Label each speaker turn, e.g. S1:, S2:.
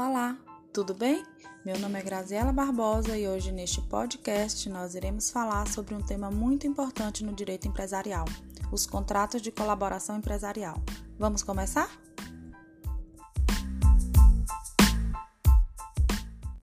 S1: Olá, tudo bem? Meu nome é Graziela Barbosa e hoje neste podcast nós iremos falar sobre um tema muito importante no direito empresarial: os contratos de colaboração empresarial. Vamos começar?